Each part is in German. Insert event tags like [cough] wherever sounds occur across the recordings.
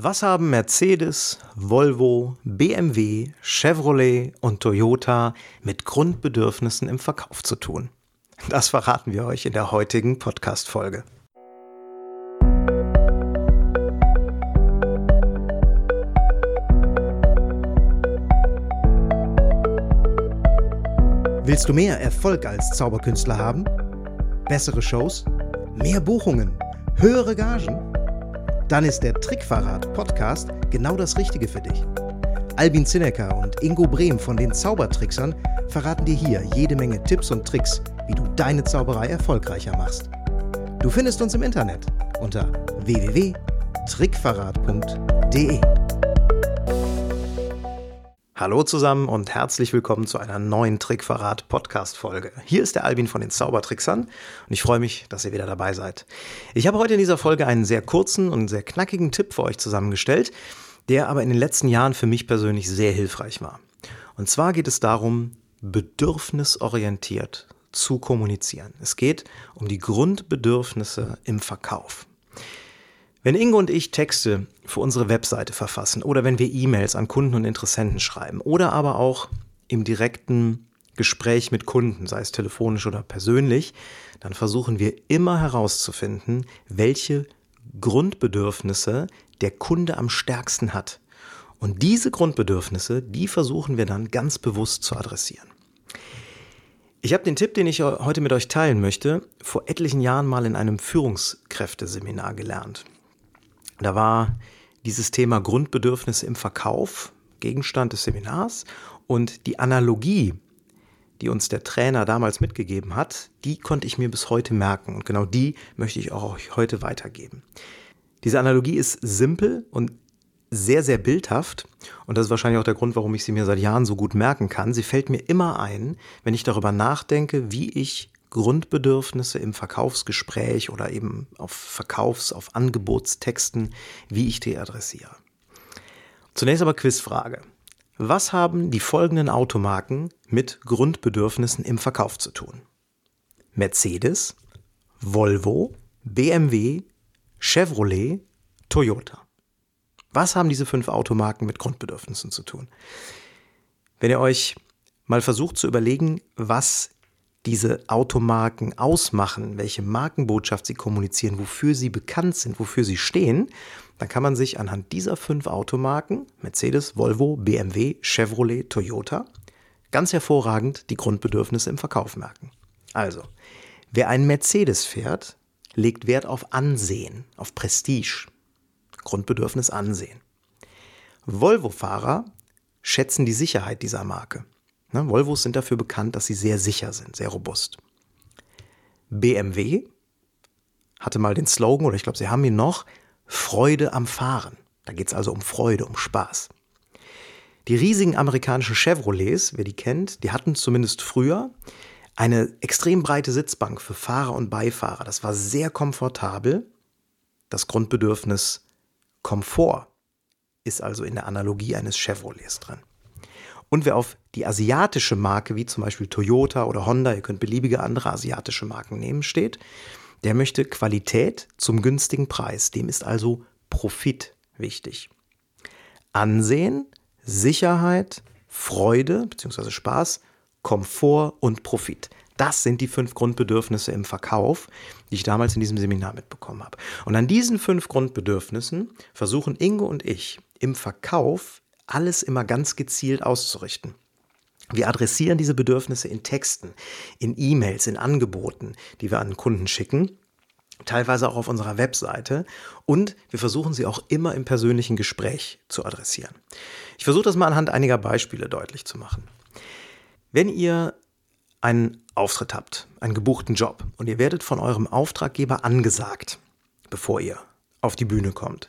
Was haben Mercedes, Volvo, BMW, Chevrolet und Toyota mit Grundbedürfnissen im Verkauf zu tun? Das verraten wir euch in der heutigen Podcast-Folge. Willst du mehr Erfolg als Zauberkünstler haben? Bessere Shows? Mehr Buchungen? Höhere Gagen? Dann ist der Trickverrat Podcast genau das Richtige für dich. Albin Zinecker und Ingo Brehm von den Zaubertricksern verraten dir hier jede Menge Tipps und Tricks, wie du deine Zauberei erfolgreicher machst. Du findest uns im Internet unter www.trickverrat.de. Hallo zusammen und herzlich willkommen zu einer neuen Trickverrat Podcast Folge. Hier ist der Albin von den Zaubertricksern und ich freue mich, dass ihr wieder dabei seid. Ich habe heute in dieser Folge einen sehr kurzen und sehr knackigen Tipp für euch zusammengestellt, der aber in den letzten Jahren für mich persönlich sehr hilfreich war. Und zwar geht es darum, bedürfnisorientiert zu kommunizieren. Es geht um die Grundbedürfnisse im Verkauf. Wenn Ingo und ich Texte für unsere Webseite verfassen oder wenn wir E-Mails an Kunden und Interessenten schreiben oder aber auch im direkten Gespräch mit Kunden, sei es telefonisch oder persönlich, dann versuchen wir immer herauszufinden, welche Grundbedürfnisse der Kunde am stärksten hat. Und diese Grundbedürfnisse, die versuchen wir dann ganz bewusst zu adressieren. Ich habe den Tipp, den ich heute mit euch teilen möchte, vor etlichen Jahren mal in einem Führungskräfteseminar gelernt. Da war dieses Thema Grundbedürfnisse im Verkauf Gegenstand des Seminars und die Analogie, die uns der Trainer damals mitgegeben hat, die konnte ich mir bis heute merken und genau die möchte ich auch heute weitergeben. Diese Analogie ist simpel und sehr, sehr bildhaft und das ist wahrscheinlich auch der Grund, warum ich sie mir seit Jahren so gut merken kann. Sie fällt mir immer ein, wenn ich darüber nachdenke, wie ich Grundbedürfnisse im Verkaufsgespräch oder eben auf Verkaufs-, auf Angebotstexten, wie ich die adressiere. Zunächst aber Quizfrage. Was haben die folgenden Automarken mit Grundbedürfnissen im Verkauf zu tun? Mercedes, Volvo, BMW, Chevrolet, Toyota. Was haben diese fünf Automarken mit Grundbedürfnissen zu tun? Wenn ihr euch mal versucht zu überlegen, was diese Automarken ausmachen, welche Markenbotschaft sie kommunizieren, wofür sie bekannt sind, wofür sie stehen, dann kann man sich anhand dieser fünf Automarken, Mercedes, Volvo, BMW, Chevrolet, Toyota, ganz hervorragend die Grundbedürfnisse im Verkauf merken. Also, wer einen Mercedes fährt, legt Wert auf Ansehen, auf Prestige. Grundbedürfnis Ansehen. Volvo-Fahrer schätzen die Sicherheit dieser Marke. Ne, Volvos sind dafür bekannt, dass sie sehr sicher sind, sehr robust. BMW hatte mal den Slogan, oder ich glaube, sie haben ihn noch, Freude am Fahren. Da geht es also um Freude, um Spaß. Die riesigen amerikanischen Chevrolets, wer die kennt, die hatten zumindest früher eine extrem breite Sitzbank für Fahrer und Beifahrer. Das war sehr komfortabel. Das Grundbedürfnis Komfort ist also in der Analogie eines Chevrolets drin. Und wer auf die asiatische Marke, wie zum Beispiel Toyota oder Honda, ihr könnt beliebige andere asiatische Marken nehmen, steht, der möchte Qualität zum günstigen Preis. Dem ist also Profit wichtig. Ansehen, Sicherheit, Freude bzw. Spaß, Komfort und Profit. Das sind die fünf Grundbedürfnisse im Verkauf, die ich damals in diesem Seminar mitbekommen habe. Und an diesen fünf Grundbedürfnissen versuchen Ingo und ich im Verkauf alles immer ganz gezielt auszurichten. Wir adressieren diese Bedürfnisse in Texten, in E-Mails, in Angeboten, die wir an Kunden schicken, teilweise auch auf unserer Webseite und wir versuchen sie auch immer im persönlichen Gespräch zu adressieren. Ich versuche das mal anhand einiger Beispiele deutlich zu machen. Wenn ihr einen Auftritt habt, einen gebuchten Job und ihr werdet von eurem Auftraggeber angesagt, bevor ihr auf die Bühne kommt,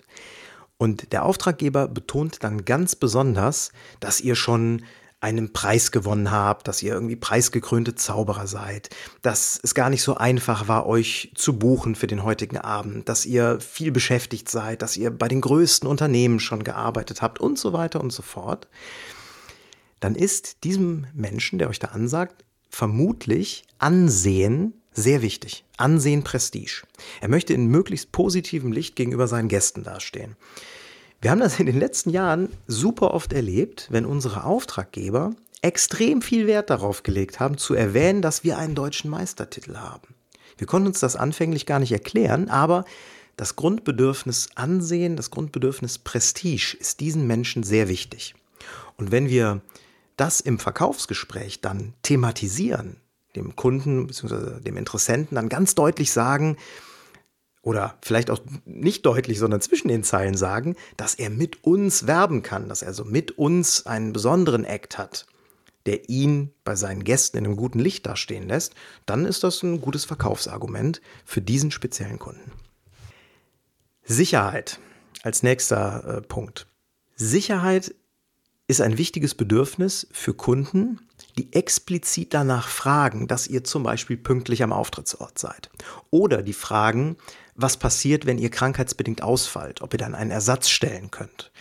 und der Auftraggeber betont dann ganz besonders, dass ihr schon einen Preis gewonnen habt, dass ihr irgendwie preisgekrönte Zauberer seid, dass es gar nicht so einfach war, euch zu buchen für den heutigen Abend, dass ihr viel beschäftigt seid, dass ihr bei den größten Unternehmen schon gearbeitet habt und so weiter und so fort, dann ist diesem Menschen, der euch da ansagt, vermutlich Ansehen sehr wichtig. Ansehen, Prestige. Er möchte in möglichst positivem Licht gegenüber seinen Gästen dastehen. Wir haben das in den letzten Jahren super oft erlebt, wenn unsere Auftraggeber extrem viel Wert darauf gelegt haben, zu erwähnen, dass wir einen deutschen Meistertitel haben. Wir konnten uns das anfänglich gar nicht erklären, aber das Grundbedürfnis Ansehen, das Grundbedürfnis Prestige ist diesen Menschen sehr wichtig. Und wenn wir das im Verkaufsgespräch dann thematisieren, dem Kunden bzw. dem Interessenten dann ganz deutlich sagen, oder vielleicht auch nicht deutlich, sondern zwischen den Zeilen sagen, dass er mit uns werben kann, dass er so mit uns einen besonderen Act hat, der ihn bei seinen Gästen in einem guten Licht dastehen lässt, dann ist das ein gutes Verkaufsargument für diesen speziellen Kunden. Sicherheit als nächster äh, Punkt. Sicherheit ist ein wichtiges Bedürfnis für Kunden, die explizit danach fragen, dass ihr zum Beispiel pünktlich am Auftrittsort seid. Oder die fragen, was passiert, wenn ihr krankheitsbedingt ausfallt, ob ihr dann einen Ersatz stellen könnt.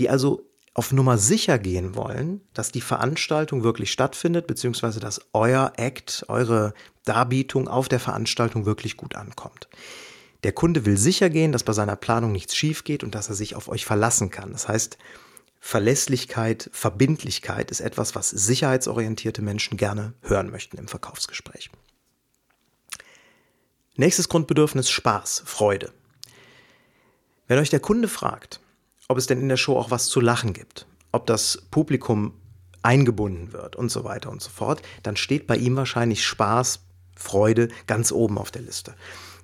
Die also auf Nummer sicher gehen wollen, dass die Veranstaltung wirklich stattfindet, beziehungsweise dass euer Act, eure Darbietung auf der Veranstaltung wirklich gut ankommt. Der Kunde will sicher gehen, dass bei seiner Planung nichts schief geht und dass er sich auf euch verlassen kann. Das heißt, Verlässlichkeit, Verbindlichkeit ist etwas, was sicherheitsorientierte Menschen gerne hören möchten im Verkaufsgespräch. Nächstes Grundbedürfnis Spaß, Freude. Wenn euch der Kunde fragt, ob es denn in der Show auch was zu lachen gibt, ob das Publikum eingebunden wird und so weiter und so fort, dann steht bei ihm wahrscheinlich Spaß, Freude ganz oben auf der Liste.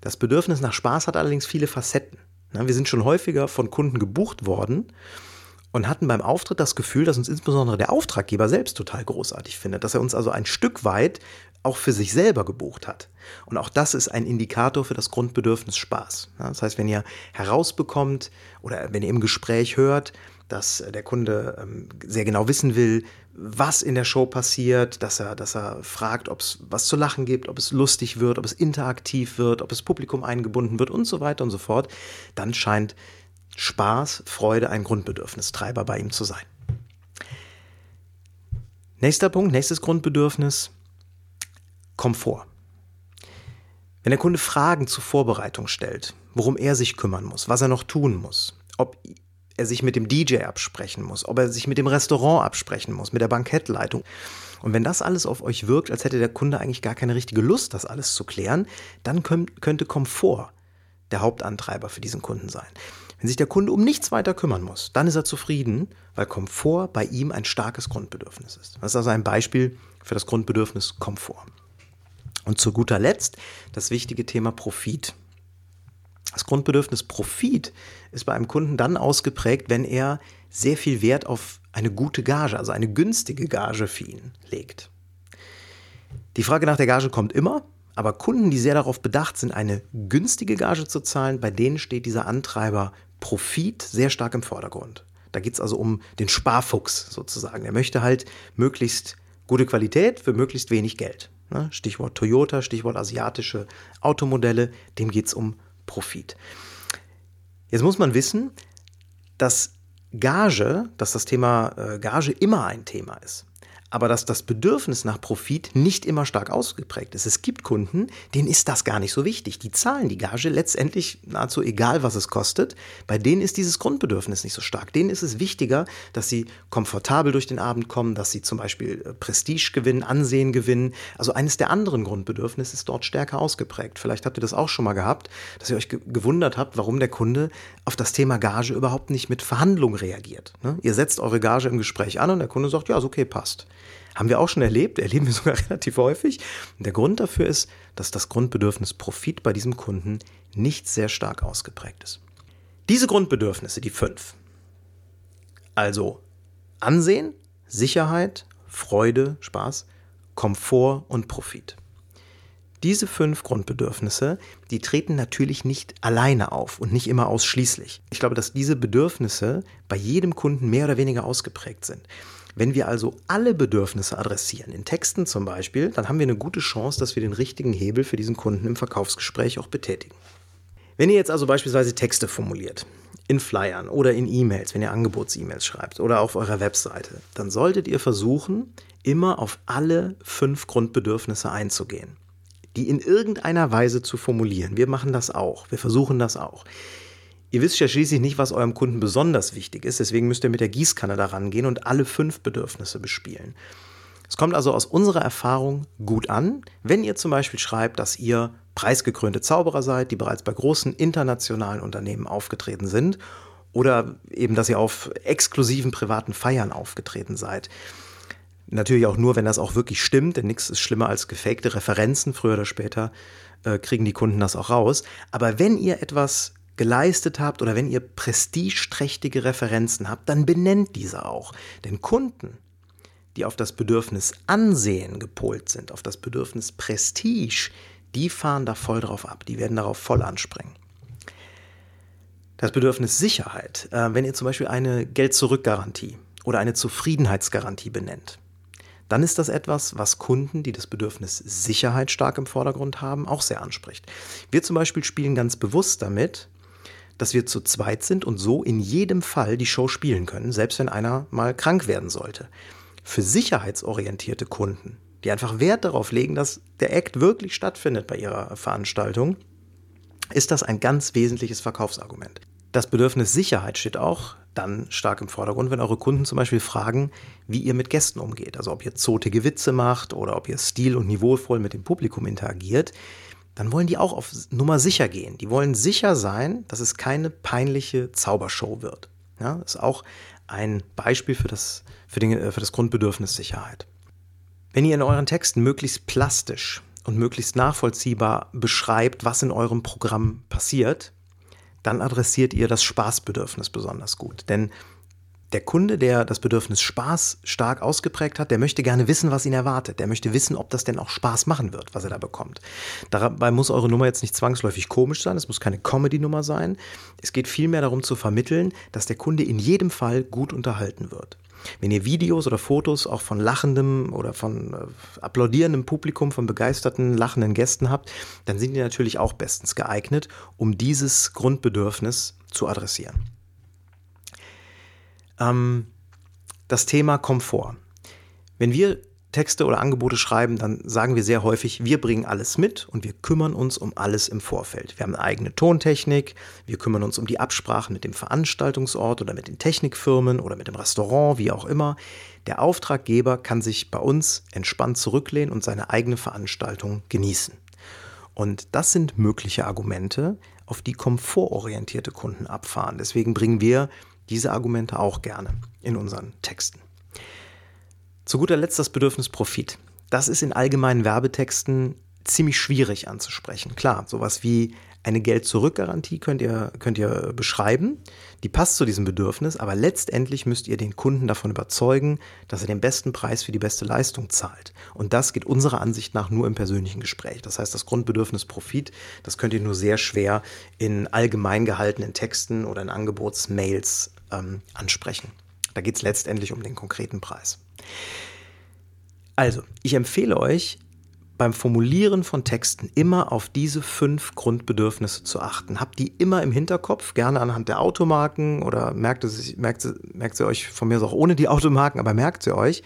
Das Bedürfnis nach Spaß hat allerdings viele Facetten. Wir sind schon häufiger von Kunden gebucht worden und hatten beim Auftritt das Gefühl, dass uns insbesondere der Auftraggeber selbst total großartig findet, dass er uns also ein Stück weit auch für sich selber gebucht hat. Und auch das ist ein Indikator für das Grundbedürfnis Spaß. Das heißt, wenn ihr herausbekommt oder wenn ihr im Gespräch hört, dass der Kunde ähm, sehr genau wissen will, was in der Show passiert, dass er, dass er fragt, ob es was zu lachen gibt, ob es lustig wird, ob es interaktiv wird, ob das Publikum eingebunden wird und so weiter und so fort, dann scheint Spaß, Freude ein Grundbedürfnistreiber bei ihm zu sein. Nächster Punkt, nächstes Grundbedürfnis, Komfort. Wenn der Kunde Fragen zur Vorbereitung stellt, worum er sich kümmern muss, was er noch tun muss, ob er sich mit dem DJ absprechen muss, ob er sich mit dem Restaurant absprechen muss, mit der Bankettleitung. Und wenn das alles auf euch wirkt, als hätte der Kunde eigentlich gar keine richtige Lust, das alles zu klären, dann könnte Komfort der Hauptantreiber für diesen Kunden sein. Wenn sich der Kunde um nichts weiter kümmern muss, dann ist er zufrieden, weil Komfort bei ihm ein starkes Grundbedürfnis ist. Das ist also ein Beispiel für das Grundbedürfnis Komfort. Und zu guter Letzt das wichtige Thema Profit. Das Grundbedürfnis Profit ist bei einem Kunden dann ausgeprägt, wenn er sehr viel Wert auf eine gute Gage, also eine günstige Gage für ihn legt. Die Frage nach der Gage kommt immer, aber Kunden, die sehr darauf bedacht sind, eine günstige Gage zu zahlen, bei denen steht dieser Antreiber Profit sehr stark im Vordergrund. Da geht es also um den Sparfuchs sozusagen. Er möchte halt möglichst gute Qualität für möglichst wenig Geld. Ne? Stichwort Toyota, Stichwort asiatische Automodelle, dem geht es um Profit. Jetzt muss man wissen, dass Gage, dass das Thema äh, Gage immer ein Thema ist aber dass das Bedürfnis nach Profit nicht immer stark ausgeprägt ist. Es gibt Kunden, denen ist das gar nicht so wichtig. Die zahlen die Gage letztendlich nahezu egal, was es kostet. Bei denen ist dieses Grundbedürfnis nicht so stark. Denen ist es wichtiger, dass sie komfortabel durch den Abend kommen, dass sie zum Beispiel äh, Prestige gewinnen, Ansehen gewinnen. Also eines der anderen Grundbedürfnisse ist dort stärker ausgeprägt. Vielleicht habt ihr das auch schon mal gehabt, dass ihr euch gewundert habt, warum der Kunde auf das Thema Gage überhaupt nicht mit Verhandlung reagiert. Ne? Ihr setzt eure Gage im Gespräch an und der Kunde sagt, ja, ist okay, passt. Haben wir auch schon erlebt, erleben wir [laughs] sogar relativ häufig. Und der Grund dafür ist, dass das Grundbedürfnis Profit bei diesem Kunden nicht sehr stark ausgeprägt ist. Diese Grundbedürfnisse, die fünf, also Ansehen, Sicherheit, Freude, Spaß, Komfort und Profit. Diese fünf Grundbedürfnisse, die treten natürlich nicht alleine auf und nicht immer ausschließlich. Ich glaube, dass diese Bedürfnisse bei jedem Kunden mehr oder weniger ausgeprägt sind. Wenn wir also alle Bedürfnisse adressieren, in Texten zum Beispiel, dann haben wir eine gute Chance, dass wir den richtigen Hebel für diesen Kunden im Verkaufsgespräch auch betätigen. Wenn ihr jetzt also beispielsweise Texte formuliert, in Flyern oder in E-Mails, wenn ihr Angebots-E-Mails schreibt oder auf eurer Webseite, dann solltet ihr versuchen, immer auf alle fünf Grundbedürfnisse einzugehen, die in irgendeiner Weise zu formulieren. Wir machen das auch, wir versuchen das auch. Ihr wisst ja schließlich nicht, was eurem Kunden besonders wichtig ist, deswegen müsst ihr mit der Gießkanne daran gehen und alle fünf Bedürfnisse bespielen. Es kommt also aus unserer Erfahrung gut an, wenn ihr zum Beispiel schreibt, dass ihr preisgekrönte Zauberer seid, die bereits bei großen internationalen Unternehmen aufgetreten sind oder eben, dass ihr auf exklusiven privaten Feiern aufgetreten seid. Natürlich auch nur, wenn das auch wirklich stimmt, denn nichts ist schlimmer als gefakte Referenzen. Früher oder später äh, kriegen die Kunden das auch raus. Aber wenn ihr etwas geleistet habt oder wenn ihr prestigeträchtige Referenzen habt, dann benennt diese auch. Denn Kunden, die auf das Bedürfnis Ansehen gepolt sind, auf das Bedürfnis Prestige, die fahren da voll drauf ab, die werden darauf voll anspringen. Das Bedürfnis Sicherheit, äh, wenn ihr zum Beispiel eine Geld-Zurück-Garantie oder eine Zufriedenheitsgarantie benennt, dann ist das etwas, was Kunden, die das Bedürfnis Sicherheit stark im Vordergrund haben, auch sehr anspricht. Wir zum Beispiel spielen ganz bewusst damit, dass wir zu zweit sind und so in jedem Fall die Show spielen können, selbst wenn einer mal krank werden sollte. Für sicherheitsorientierte Kunden, die einfach Wert darauf legen, dass der Act wirklich stattfindet bei ihrer Veranstaltung, ist das ein ganz wesentliches Verkaufsargument. Das Bedürfnis Sicherheit steht auch dann stark im Vordergrund, wenn eure Kunden zum Beispiel fragen, wie ihr mit Gästen umgeht. Also ob ihr zotige Witze macht oder ob ihr stil- und niveauvoll mit dem Publikum interagiert. Dann wollen die auch auf Nummer sicher gehen. Die wollen sicher sein, dass es keine peinliche Zaubershow wird. Ja, das ist auch ein Beispiel für das, für, den, äh, für das Grundbedürfnis Sicherheit. Wenn ihr in euren Texten möglichst plastisch und möglichst nachvollziehbar beschreibt, was in eurem Programm passiert, dann adressiert ihr das Spaßbedürfnis besonders gut. Denn der Kunde, der das Bedürfnis Spaß stark ausgeprägt hat, der möchte gerne wissen, was ihn erwartet. Der möchte wissen, ob das denn auch Spaß machen wird, was er da bekommt. Dabei muss eure Nummer jetzt nicht zwangsläufig komisch sein, es muss keine Comedy-Nummer sein. Es geht vielmehr darum zu vermitteln, dass der Kunde in jedem Fall gut unterhalten wird. Wenn ihr Videos oder Fotos auch von lachendem oder von äh, applaudierendem Publikum, von begeisterten, lachenden Gästen habt, dann sind die natürlich auch bestens geeignet, um dieses Grundbedürfnis zu adressieren. Ähm, das Thema Komfort. Wenn wir Texte oder Angebote schreiben, dann sagen wir sehr häufig, wir bringen alles mit und wir kümmern uns um alles im Vorfeld. Wir haben eine eigene Tontechnik, wir kümmern uns um die Absprachen mit dem Veranstaltungsort oder mit den Technikfirmen oder mit dem Restaurant, wie auch immer. Der Auftraggeber kann sich bei uns entspannt zurücklehnen und seine eigene Veranstaltung genießen. Und das sind mögliche Argumente, auf die komfortorientierte Kunden abfahren. Deswegen bringen wir diese Argumente auch gerne in unseren Texten. Zu guter Letzt das Bedürfnis Profit. Das ist in allgemeinen Werbetexten ziemlich schwierig anzusprechen. Klar, sowas wie eine Geld-Zurück-Garantie könnt ihr, könnt ihr beschreiben. Die passt zu diesem Bedürfnis, aber letztendlich müsst ihr den Kunden davon überzeugen, dass er den besten Preis für die beste Leistung zahlt. Und das geht unserer Ansicht nach nur im persönlichen Gespräch. Das heißt, das Grundbedürfnis Profit, das könnt ihr nur sehr schwer in allgemein gehaltenen Texten oder in Angebotsmails ähm, ansprechen. Da geht es letztendlich um den konkreten Preis. Also, ich empfehle euch, beim Formulieren von Texten immer auf diese fünf Grundbedürfnisse zu achten. Habt die immer im Hinterkopf, gerne anhand der Automarken oder merkt, es, merkt, merkt sie euch von mir auch ohne die Automarken, aber merkt sie euch.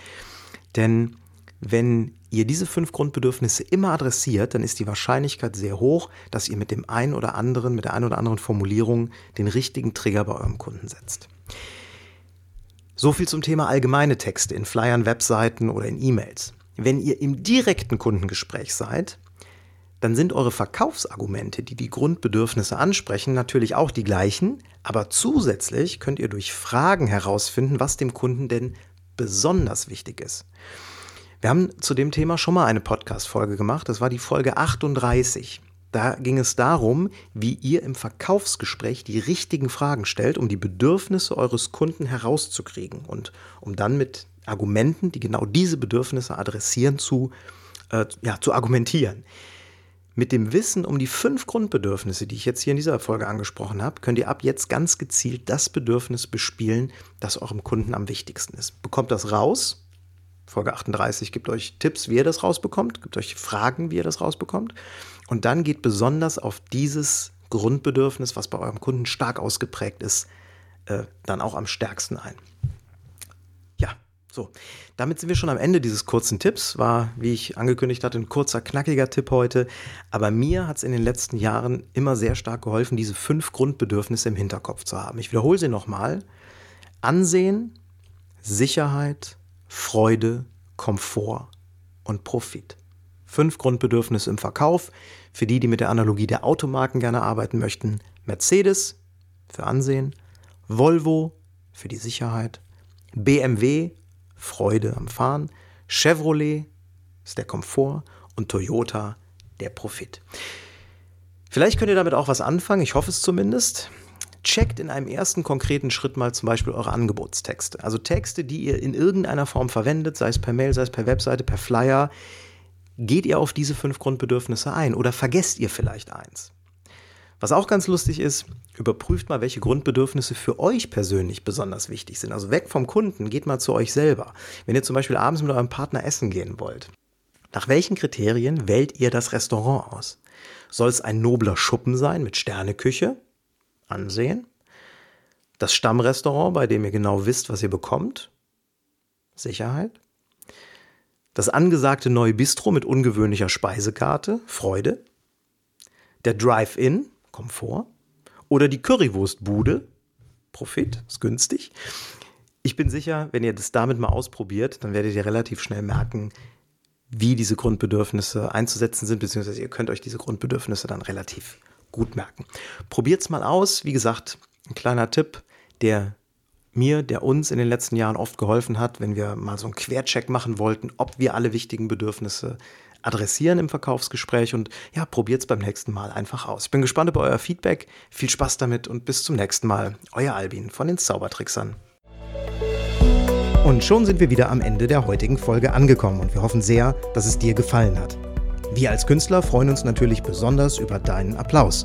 Denn wenn ihr diese fünf Grundbedürfnisse immer adressiert, dann ist die Wahrscheinlichkeit sehr hoch, dass ihr mit dem einen oder anderen, mit der einen oder anderen Formulierung den richtigen Trigger bei eurem Kunden setzt. So viel zum Thema allgemeine Texte in Flyern, Webseiten oder in E-Mails. Wenn ihr im direkten Kundengespräch seid, dann sind eure Verkaufsargumente, die die Grundbedürfnisse ansprechen, natürlich auch die gleichen, aber zusätzlich könnt ihr durch Fragen herausfinden, was dem Kunden denn besonders wichtig ist. Wir haben zu dem Thema schon mal eine Podcast-Folge gemacht, das war die Folge 38. Da ging es darum, wie ihr im Verkaufsgespräch die richtigen Fragen stellt, um die Bedürfnisse eures Kunden herauszukriegen und um dann mit Argumenten, die genau diese Bedürfnisse adressieren, zu, äh, ja, zu argumentieren. Mit dem Wissen um die fünf Grundbedürfnisse, die ich jetzt hier in dieser Folge angesprochen habe, könnt ihr ab jetzt ganz gezielt das Bedürfnis bespielen, das eurem Kunden am wichtigsten ist. Bekommt das raus. Folge 38 gibt euch Tipps, wie ihr das rausbekommt, gibt euch Fragen, wie ihr das rausbekommt. Und dann geht besonders auf dieses Grundbedürfnis, was bei eurem Kunden stark ausgeprägt ist, äh, dann auch am stärksten ein. Ja, So, damit sind wir schon am Ende dieses kurzen Tipps. War, wie ich angekündigt hatte, ein kurzer, knackiger Tipp heute. Aber mir hat es in den letzten Jahren immer sehr stark geholfen, diese fünf Grundbedürfnisse im Hinterkopf zu haben. Ich wiederhole sie nochmal. Ansehen, Sicherheit, Freude, Komfort und Profit. Fünf Grundbedürfnisse im Verkauf. Für die, die mit der Analogie der Automarken gerne arbeiten möchten. Mercedes für Ansehen, Volvo für die Sicherheit, BMW Freude am Fahren, Chevrolet ist der Komfort und Toyota der Profit. Vielleicht könnt ihr damit auch was anfangen, ich hoffe es zumindest. Checkt in einem ersten konkreten Schritt mal zum Beispiel eure Angebotstexte. Also Texte, die ihr in irgendeiner Form verwendet, sei es per Mail, sei es per Webseite, per Flyer. Geht ihr auf diese fünf Grundbedürfnisse ein oder vergesst ihr vielleicht eins? Was auch ganz lustig ist, überprüft mal, welche Grundbedürfnisse für euch persönlich besonders wichtig sind. Also weg vom Kunden, geht mal zu euch selber. Wenn ihr zum Beispiel abends mit eurem Partner essen gehen wollt, nach welchen Kriterien wählt ihr das Restaurant aus? Soll es ein nobler Schuppen sein mit Sterneküche? Ansehen. Das Stammrestaurant, bei dem ihr genau wisst, was ihr bekommt? Sicherheit. Das angesagte neue Bistro mit ungewöhnlicher Speisekarte? Freude. Der Drive-In? Komfort. Oder die Currywurstbude, Profit, ist günstig. Ich bin sicher, wenn ihr das damit mal ausprobiert, dann werdet ihr relativ schnell merken, wie diese Grundbedürfnisse einzusetzen sind, beziehungsweise ihr könnt euch diese Grundbedürfnisse dann relativ gut merken. Probiert es mal aus. Wie gesagt, ein kleiner Tipp, der mir, der uns in den letzten Jahren oft geholfen hat, wenn wir mal so einen Quercheck machen wollten, ob wir alle wichtigen Bedürfnisse adressieren im Verkaufsgespräch und ja, probiert es beim nächsten Mal einfach aus. Ich bin gespannt über euer Feedback. Viel Spaß damit und bis zum nächsten Mal. Euer Albin von den Zaubertricksern. Und schon sind wir wieder am Ende der heutigen Folge angekommen und wir hoffen sehr, dass es dir gefallen hat. Wir als Künstler freuen uns natürlich besonders über deinen Applaus.